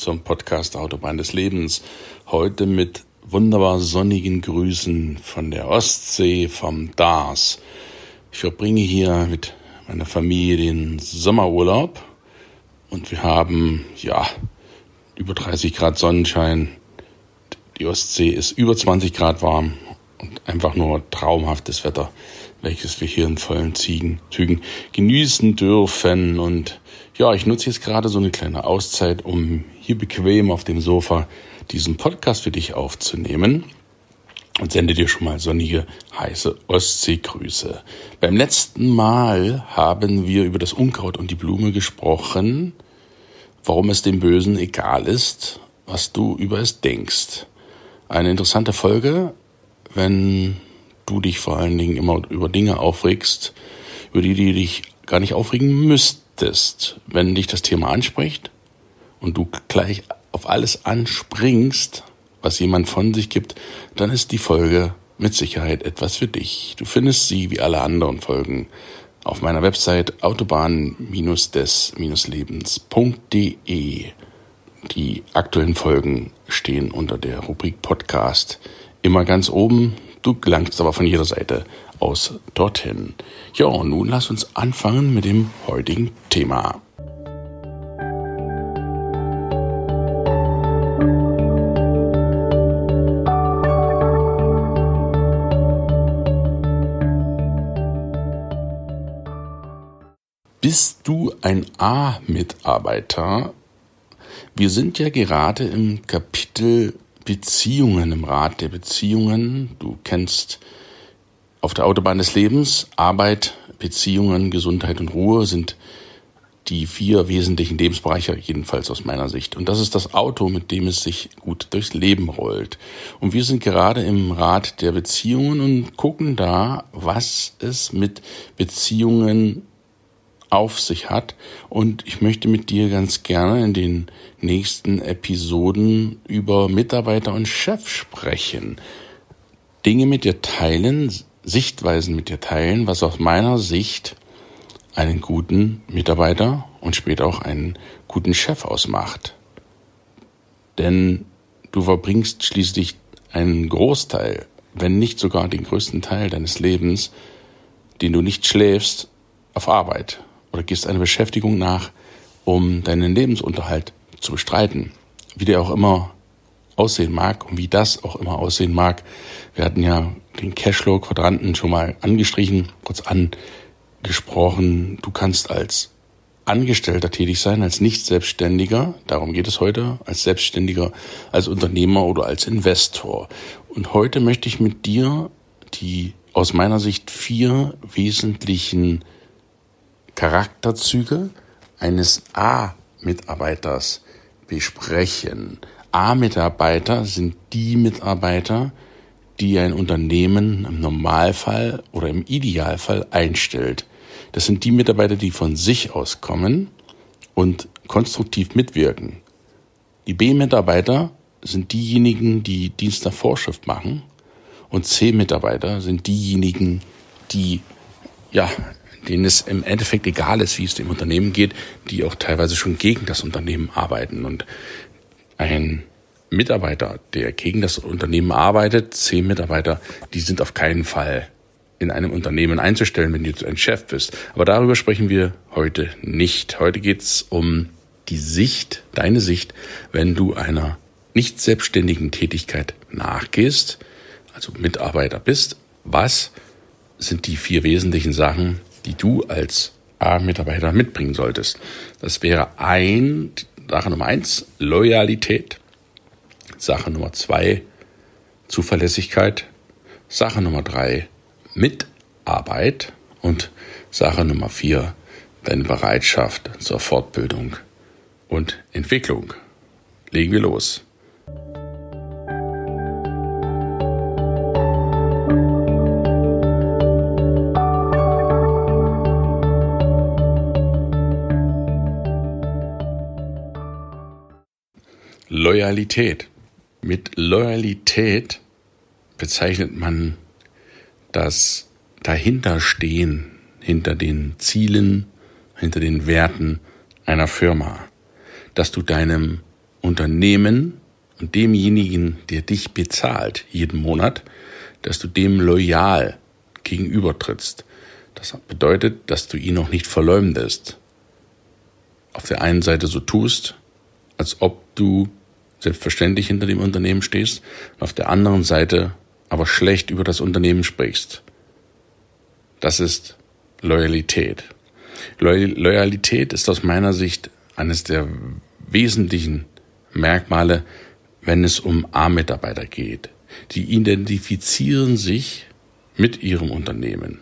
zum Podcast Autobahn des Lebens. Heute mit wunderbar sonnigen Grüßen von der Ostsee, vom Dars. Ich verbringe hier mit meiner Familie den Sommerurlaub und wir haben, ja, über 30 Grad Sonnenschein. Die Ostsee ist über 20 Grad warm und einfach nur traumhaftes Wetter, welches wir hier in vollen Zügen genießen dürfen. Und ja, ich nutze jetzt gerade so eine kleine Auszeit, um hier bequem auf dem Sofa diesen Podcast für dich aufzunehmen und sende dir schon mal sonnige, heiße Ostseegrüße. Beim letzten Mal haben wir über das Unkraut und die Blume gesprochen, warum es dem Bösen egal ist, was du über es denkst. Eine interessante Folge, wenn du dich vor allen Dingen immer über Dinge aufregst, über die du dich gar nicht aufregen müsstest. Wenn dich das Thema anspricht und du gleich auf alles anspringst, was jemand von sich gibt, dann ist die Folge mit Sicherheit etwas für dich. Du findest sie wie alle anderen Folgen auf meiner Website autobahn-des-lebens.de. Die aktuellen Folgen stehen unter der Rubrik Podcast immer ganz oben. Du gelangst aber von jeder Seite aus dorthin. Ja, und nun lass uns anfangen mit dem heutigen Thema. Bist du ein A-Mitarbeiter? Wir sind ja gerade im Kapitel Beziehungen, im Rat der Beziehungen. Du kennst auf der Autobahn des Lebens Arbeit, Beziehungen, Gesundheit und Ruhe sind die vier wesentlichen Lebensbereiche, jedenfalls aus meiner Sicht. Und das ist das Auto, mit dem es sich gut durchs Leben rollt. Und wir sind gerade im Rat der Beziehungen und gucken da, was es mit Beziehungen auf sich hat. Und ich möchte mit dir ganz gerne in den nächsten Episoden über Mitarbeiter und Chef sprechen. Dinge mit dir teilen, Sichtweisen mit dir teilen, was aus meiner Sicht einen guten Mitarbeiter und später auch einen guten Chef ausmacht. Denn du verbringst schließlich einen Großteil, wenn nicht sogar den größten Teil deines Lebens, den du nicht schläfst, auf Arbeit oder gehst einer Beschäftigung nach, um deinen Lebensunterhalt zu bestreiten. Wie der auch immer aussehen mag und wie das auch immer aussehen mag. Wir hatten ja den Cashflow-Quadranten schon mal angestrichen, kurz angesprochen. Du kannst als Angestellter tätig sein, als Nicht-Selbstständiger, darum geht es heute, als Selbstständiger, als Unternehmer oder als Investor. Und heute möchte ich mit dir die aus meiner Sicht vier wesentlichen Charakterzüge eines A-Mitarbeiters besprechen. A-Mitarbeiter sind die Mitarbeiter, die ein Unternehmen im Normalfall oder im Idealfall einstellt. Das sind die Mitarbeiter, die von sich aus kommen und konstruktiv mitwirken. Die B-Mitarbeiter sind diejenigen, die Dienst nach Vorschrift machen und C-Mitarbeiter sind diejenigen, die ja denen es im Endeffekt egal ist, wie es dem Unternehmen geht, die auch teilweise schon gegen das Unternehmen arbeiten. Und ein Mitarbeiter, der gegen das Unternehmen arbeitet, zehn Mitarbeiter, die sind auf keinen Fall in einem Unternehmen einzustellen, wenn du ein Chef bist. Aber darüber sprechen wir heute nicht. Heute geht's um die Sicht, deine Sicht, wenn du einer nicht selbstständigen Tätigkeit nachgehst, also Mitarbeiter bist. Was sind die vier wesentlichen Sachen, die du als A-Mitarbeiter mitbringen solltest. Das wäre ein, Sache Nummer eins, Loyalität. Sache Nummer zwei, Zuverlässigkeit. Sache Nummer drei, Mitarbeit. Und Sache Nummer vier, deine Bereitschaft zur Fortbildung und Entwicklung. Legen wir los. Loyalität. Mit Loyalität bezeichnet man das Dahinterstehen hinter den Zielen, hinter den Werten einer Firma. Dass du deinem Unternehmen und demjenigen, der dich bezahlt jeden Monat, dass du dem loyal gegenübertrittst. Das bedeutet, dass du ihn noch nicht verleumdest. Auf der einen Seite so tust, als ob du selbstverständlich hinter dem Unternehmen stehst, und auf der anderen Seite aber schlecht über das Unternehmen sprichst. Das ist Loyalität. Loyalität ist aus meiner Sicht eines der wesentlichen Merkmale, wenn es um A-Mitarbeiter geht. Die identifizieren sich mit ihrem Unternehmen.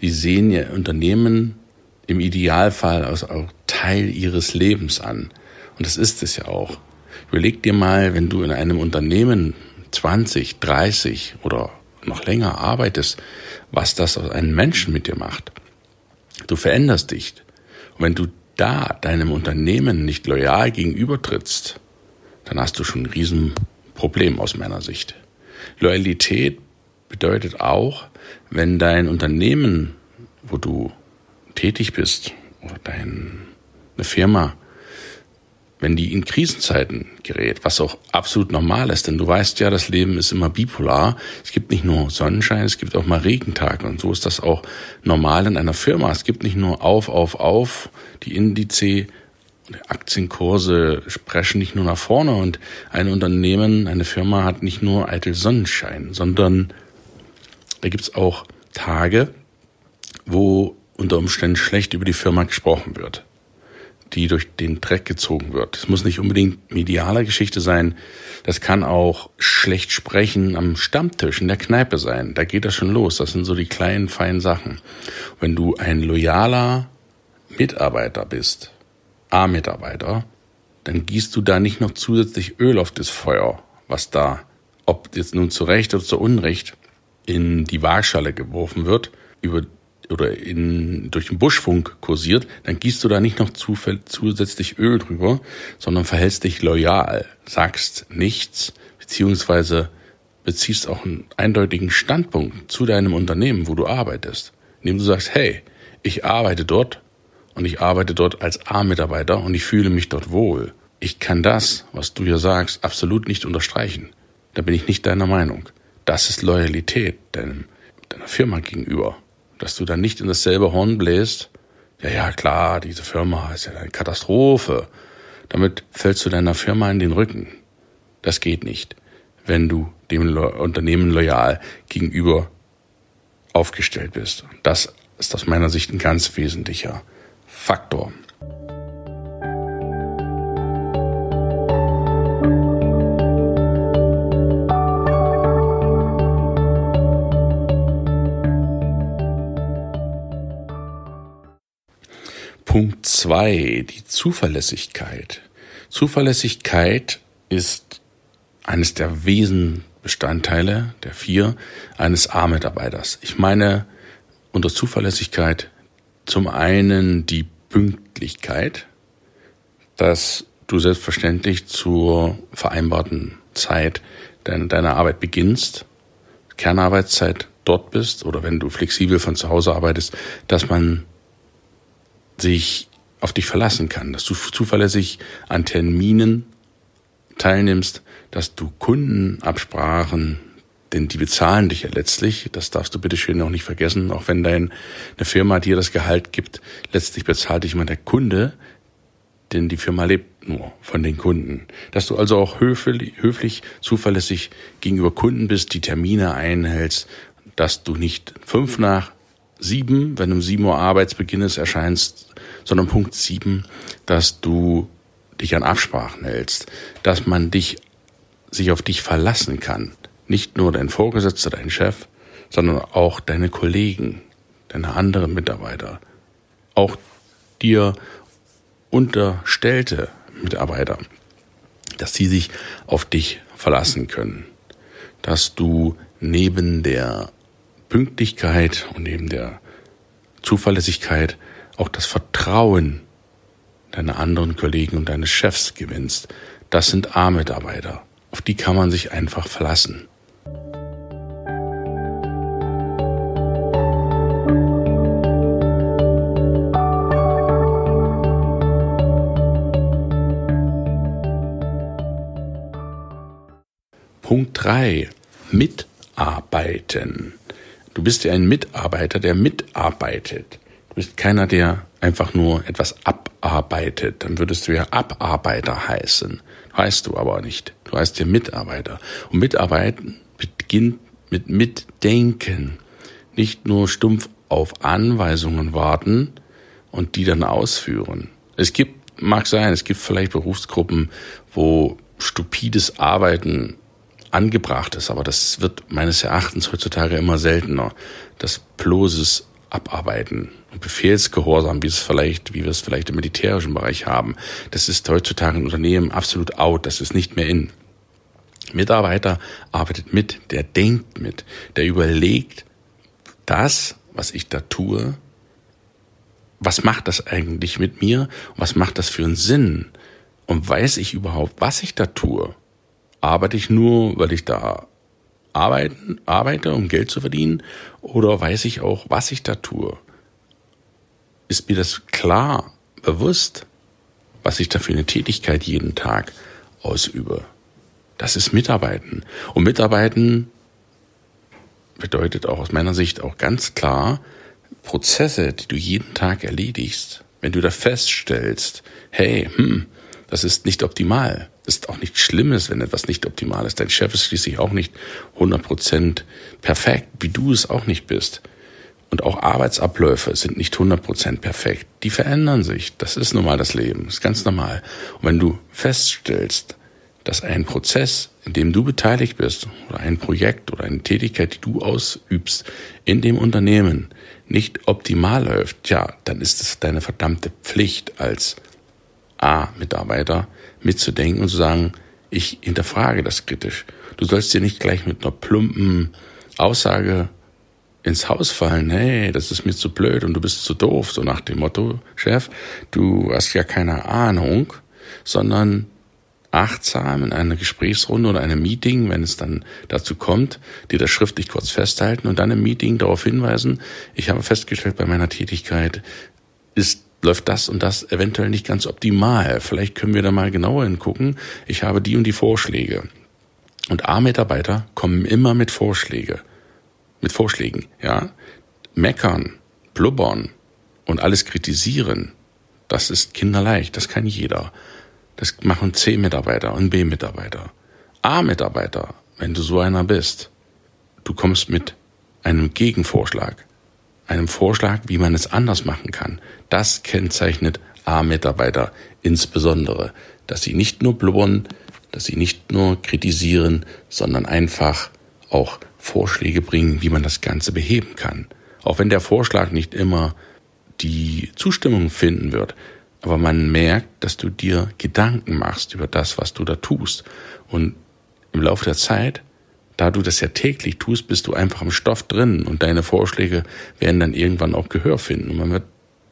Sie sehen ihr Unternehmen im Idealfall als auch Teil ihres Lebens an. Und das ist es ja auch. Überleg dir mal, wenn du in einem Unternehmen 20, 30 oder noch länger arbeitest, was das aus einem Menschen mit dir macht. Du veränderst dich. Und wenn du da deinem Unternehmen nicht loyal gegenübertrittst, dann hast du schon ein Riesenproblem aus meiner Sicht. Loyalität bedeutet auch, wenn dein Unternehmen, wo du tätig bist, oder deine Firma, wenn die in Krisenzeiten gerät, was auch absolut normal ist, denn du weißt ja, das Leben ist immer bipolar. Es gibt nicht nur Sonnenschein, es gibt auch mal Regentage und so ist das auch normal in einer Firma. Es gibt nicht nur auf, auf, auf, die Indize, Aktienkurse sprechen nicht nur nach vorne und ein Unternehmen, eine Firma hat nicht nur eitel Sonnenschein, sondern da gibt's auch Tage, wo unter Umständen schlecht über die Firma gesprochen wird die durch den Dreck gezogen wird. Es muss nicht unbedingt medialer Geschichte sein. Das kann auch schlecht sprechen am Stammtisch in der Kneipe sein. Da geht das schon los. Das sind so die kleinen, feinen Sachen. Wenn du ein loyaler Mitarbeiter bist, A-Mitarbeiter, dann gießt du da nicht noch zusätzlich Öl auf das Feuer, was da, ob jetzt nun zu Recht oder zu Unrecht, in die Waagschale geworfen wird, über oder in, durch den Buschfunk kursiert, dann gießt du da nicht noch zusätzlich Öl drüber, sondern verhältst dich loyal, sagst nichts, beziehungsweise beziehst auch einen eindeutigen Standpunkt zu deinem Unternehmen, wo du arbeitest, indem du sagst, hey, ich arbeite dort und ich arbeite dort als A-Mitarbeiter und ich fühle mich dort wohl. Ich kann das, was du hier sagst, absolut nicht unterstreichen. Da bin ich nicht deiner Meinung. Das ist Loyalität deinem, deiner Firma gegenüber dass du dann nicht in dasselbe Horn bläst, ja, ja, klar, diese Firma ist ja eine Katastrophe. Damit fällst du deiner Firma in den Rücken. Das geht nicht, wenn du dem Unternehmen loyal gegenüber aufgestellt bist. Das ist aus meiner Sicht ein ganz wesentlicher Faktor. Zwei, die Zuverlässigkeit. Zuverlässigkeit ist eines der Wesenbestandteile der vier eines A-Mitarbeiters. Ich meine unter Zuverlässigkeit zum einen die Pünktlichkeit, dass du selbstverständlich zur vereinbarten Zeit deiner Arbeit beginnst, Kernarbeitszeit dort bist oder wenn du flexibel von zu Hause arbeitest, dass man sich auf dich verlassen kann, dass du zuverlässig an Terminen teilnimmst, dass du Kundenabsprachen, denn die bezahlen dich ja letztlich, das darfst du bitte schön auch nicht vergessen, auch wenn deine Firma dir das Gehalt gibt, letztlich bezahlt dich immer der Kunde, denn die Firma lebt nur von den Kunden. Dass du also auch höflich, höflich zuverlässig gegenüber Kunden bist, die Termine einhältst, dass du nicht fünf nach sieben, wenn um sieben Uhr Arbeitsbeginn ist, erscheinst, sondern Punkt sieben, dass du dich an Absprachen hältst, dass man dich, sich auf dich verlassen kann. Nicht nur dein Vorgesetzter, dein Chef, sondern auch deine Kollegen, deine anderen Mitarbeiter, auch dir unterstellte Mitarbeiter, dass sie sich auf dich verlassen können, dass du neben der Pünktlichkeit und neben der Zuverlässigkeit auch das Vertrauen deiner anderen Kollegen und deines Chefs gewinnst, Das sind A-Mitarbeiter. Auf die kann man sich einfach verlassen. Punkt 3. Mitarbeiten. Du bist ja ein Mitarbeiter, der mitarbeitet. Du bist keiner, der einfach nur etwas abarbeitet. Dann würdest du ja Abarbeiter heißen. Heißt du aber nicht. Du heißt ja Mitarbeiter. Und Mitarbeiten beginnt mit Mitdenken. Nicht nur stumpf auf Anweisungen warten und die dann ausführen. Es gibt, mag sein, es gibt vielleicht Berufsgruppen, wo stupides Arbeiten angebracht ist, aber das wird meines Erachtens heutzutage immer seltener. Das bloßes Abarbeiten und Befehlsgehorsam, wie es vielleicht, wie wir es vielleicht im militärischen Bereich haben, das ist heutzutage in Unternehmen absolut out, das ist nicht mehr in. Mitarbeiter arbeitet mit, der denkt mit, der überlegt, das, was ich da tue, was macht das eigentlich mit mir? Was macht das für einen Sinn? Und weiß ich überhaupt, was ich da tue? Arbeite ich nur, weil ich da arbeiten, arbeite, um Geld zu verdienen? Oder weiß ich auch, was ich da tue? Ist mir das klar, bewusst, was ich da für eine Tätigkeit jeden Tag ausübe? Das ist Mitarbeiten. Und Mitarbeiten bedeutet auch aus meiner Sicht auch ganz klar, Prozesse, die du jeden Tag erledigst, wenn du da feststellst, hey, hm, das ist nicht optimal, ist auch nichts Schlimmes, wenn etwas nicht optimal ist. Dein Chef ist schließlich auch nicht 100% perfekt, wie du es auch nicht bist. Und auch Arbeitsabläufe sind nicht 100% perfekt. Die verändern sich. Das ist nun mal das Leben. Das ist ganz normal. Und wenn du feststellst, dass ein Prozess, in dem du beteiligt bist, oder ein Projekt oder eine Tätigkeit, die du ausübst, in dem Unternehmen nicht optimal läuft, ja, dann ist es deine verdammte Pflicht als A-Mitarbeiter, mitzudenken und zu sagen, ich hinterfrage das kritisch. Du sollst dir nicht gleich mit einer plumpen Aussage ins Haus fallen, hey, das ist mir zu blöd und du bist zu doof, so nach dem Motto, Chef, du hast ja keine Ahnung, sondern achtsam in einer Gesprächsrunde oder einem Meeting, wenn es dann dazu kommt, dir das schriftlich kurz festhalten und dann im Meeting darauf hinweisen, ich habe festgestellt, bei meiner Tätigkeit ist läuft das und das eventuell nicht ganz optimal. Vielleicht können wir da mal genauer hingucken. Ich habe die und die Vorschläge. Und A-Mitarbeiter kommen immer mit Vorschläge. Mit Vorschlägen, ja. Meckern, blubbern und alles kritisieren, das ist kinderleicht, das kann jeder. Das machen C-Mitarbeiter und B-Mitarbeiter. A-Mitarbeiter, wenn du so einer bist, du kommst mit einem Gegenvorschlag einem Vorschlag, wie man es anders machen kann. Das kennzeichnet A-Mitarbeiter insbesondere, dass sie nicht nur blubbern, dass sie nicht nur kritisieren, sondern einfach auch Vorschläge bringen, wie man das Ganze beheben kann. Auch wenn der Vorschlag nicht immer die Zustimmung finden wird, aber man merkt, dass du dir Gedanken machst über das, was du da tust. Und im Laufe der Zeit da du das ja täglich tust, bist du einfach im Stoff drin und deine Vorschläge werden dann irgendwann auch Gehör finden. Und man wird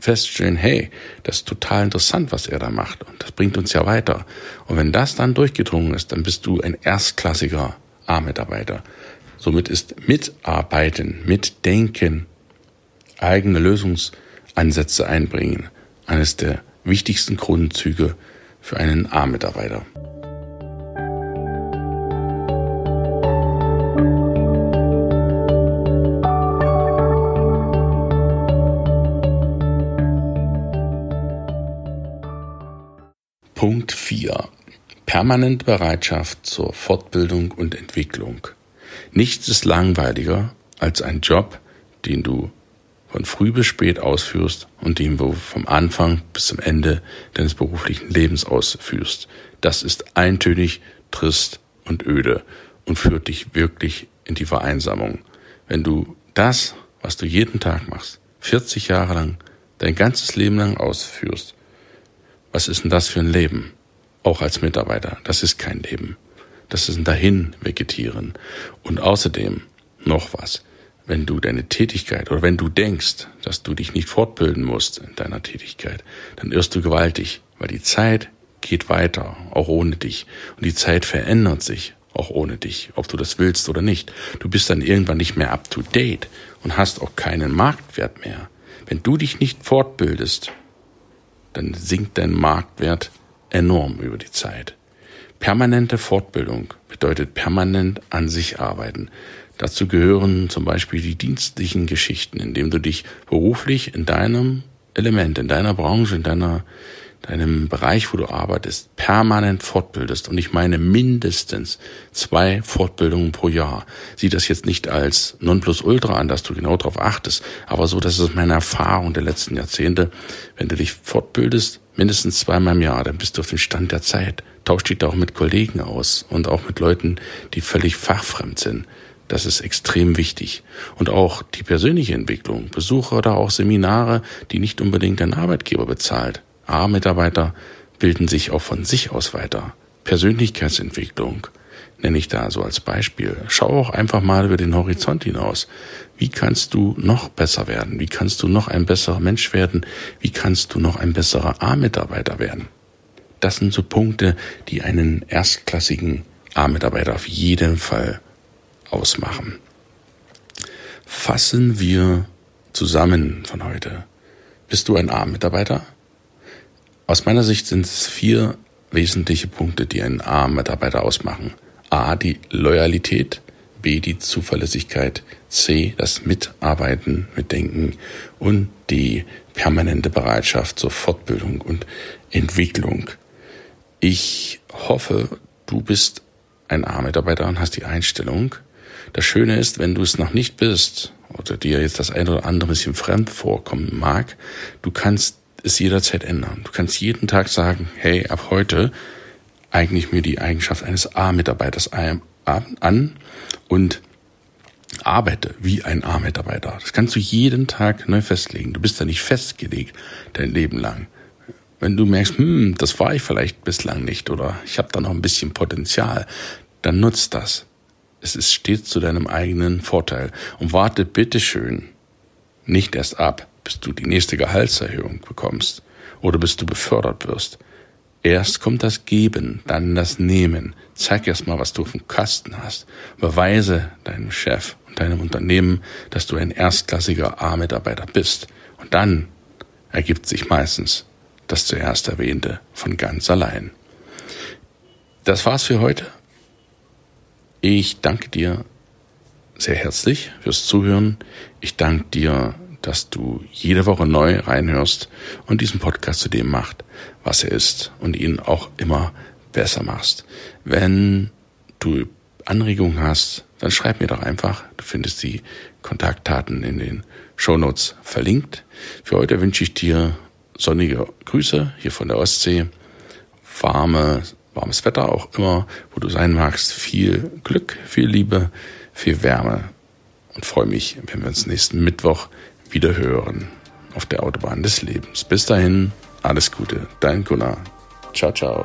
feststellen, hey, das ist total interessant, was er da macht und das bringt uns ja weiter. Und wenn das dann durchgedrungen ist, dann bist du ein erstklassiger A-Mitarbeiter. Somit ist Mitarbeiten, Mitdenken, eigene Lösungsansätze einbringen eines der wichtigsten Grundzüge für einen A-Mitarbeiter. Punkt 4. Permanente Bereitschaft zur Fortbildung und Entwicklung. Nichts ist langweiliger als ein Job, den du von früh bis spät ausführst und den du vom Anfang bis zum Ende deines beruflichen Lebens ausführst. Das ist eintönig, trist und öde und führt dich wirklich in die Vereinsamung. Wenn du das, was du jeden Tag machst, 40 Jahre lang, dein ganzes Leben lang ausführst, was ist denn das für ein Leben? Auch als Mitarbeiter. Das ist kein Leben. Das ist ein dahin vegetieren. Und außerdem noch was. Wenn du deine Tätigkeit oder wenn du denkst, dass du dich nicht fortbilden musst in deiner Tätigkeit, dann irrst du gewaltig, weil die Zeit, geht weiter, auch ohne dich. Und die Zeit verändert sich, auch ohne dich, ob du das willst oder nicht. Du bist dann irgendwann nicht mehr up to date und hast auch keinen Marktwert mehr. Wenn du dich nicht fortbildest, dann sinkt dein Marktwert enorm über die Zeit. Permanente Fortbildung bedeutet permanent an sich arbeiten. Dazu gehören zum Beispiel die dienstlichen Geschichten, indem du dich beruflich in deinem Element, in deiner Branche, in deiner deinem Bereich, wo du arbeitest, permanent fortbildest. Und ich meine mindestens zwei Fortbildungen pro Jahr. Sieh das jetzt nicht als Nonplusultra an, dass du genau darauf achtest, aber so, das ist meine Erfahrung der letzten Jahrzehnte. Wenn du dich fortbildest, mindestens zweimal im Jahr, dann bist du auf dem Stand der Zeit. Tausch dich da auch mit Kollegen aus und auch mit Leuten, die völlig fachfremd sind. Das ist extrem wichtig. Und auch die persönliche Entwicklung, Besuche oder auch Seminare, die nicht unbedingt dein Arbeitgeber bezahlt. A-Mitarbeiter bilden sich auch von sich aus weiter. Persönlichkeitsentwicklung nenne ich da so als Beispiel. Schau auch einfach mal über den Horizont hinaus. Wie kannst du noch besser werden? Wie kannst du noch ein besserer Mensch werden? Wie kannst du noch ein besserer A-Mitarbeiter werden? Das sind so Punkte, die einen erstklassigen A-Mitarbeiter auf jeden Fall ausmachen. Fassen wir zusammen von heute. Bist du ein A-Mitarbeiter? Aus meiner Sicht sind es vier wesentliche Punkte, die einen A-Mitarbeiter ausmachen. A, die Loyalität, B, die Zuverlässigkeit, C, das Mitarbeiten, Mitdenken und die permanente Bereitschaft zur Fortbildung und Entwicklung. Ich hoffe, du bist ein A-Mitarbeiter und hast die Einstellung. Das Schöne ist, wenn du es noch nicht bist oder dir jetzt das eine oder andere bisschen fremd vorkommen mag, du kannst es jederzeit ändern. Du kannst jeden Tag sagen, hey, ab heute eigne ich mir die Eigenschaft eines A-Mitarbeiters an und arbeite wie ein A-Mitarbeiter. Das kannst du jeden Tag neu festlegen. Du bist da nicht festgelegt dein Leben lang. Wenn du merkst, hm, das war ich vielleicht bislang nicht oder ich habe da noch ein bisschen Potenzial, dann nutzt das. Es ist stets zu deinem eigenen Vorteil und warte bitteschön nicht erst ab, bis du die nächste Gehaltserhöhung bekommst oder bis du befördert wirst. Erst kommt das Geben, dann das Nehmen. Zeig erst mal, was du dem Kasten hast. Beweise deinem Chef und deinem Unternehmen, dass du ein erstklassiger A-Mitarbeiter bist. Und dann ergibt sich meistens das zuerst erwähnte von ganz allein. Das war's für heute. Ich danke dir sehr herzlich fürs Zuhören. Ich danke dir dass du jede Woche neu reinhörst und diesen Podcast zu dem macht, was er ist und ihn auch immer besser machst. Wenn du Anregungen hast, dann schreib mir doch einfach. Du findest die Kontaktdaten in den Shownotes verlinkt. Für heute wünsche ich dir sonnige Grüße hier von der Ostsee, warme, warmes Wetter auch immer, wo du sein magst, viel Glück, viel Liebe, viel Wärme und freue mich, wenn wir uns nächsten Mittwoch wieder hören auf der Autobahn des Lebens. Bis dahin, alles Gute, dein Gunnar. Ciao, ciao.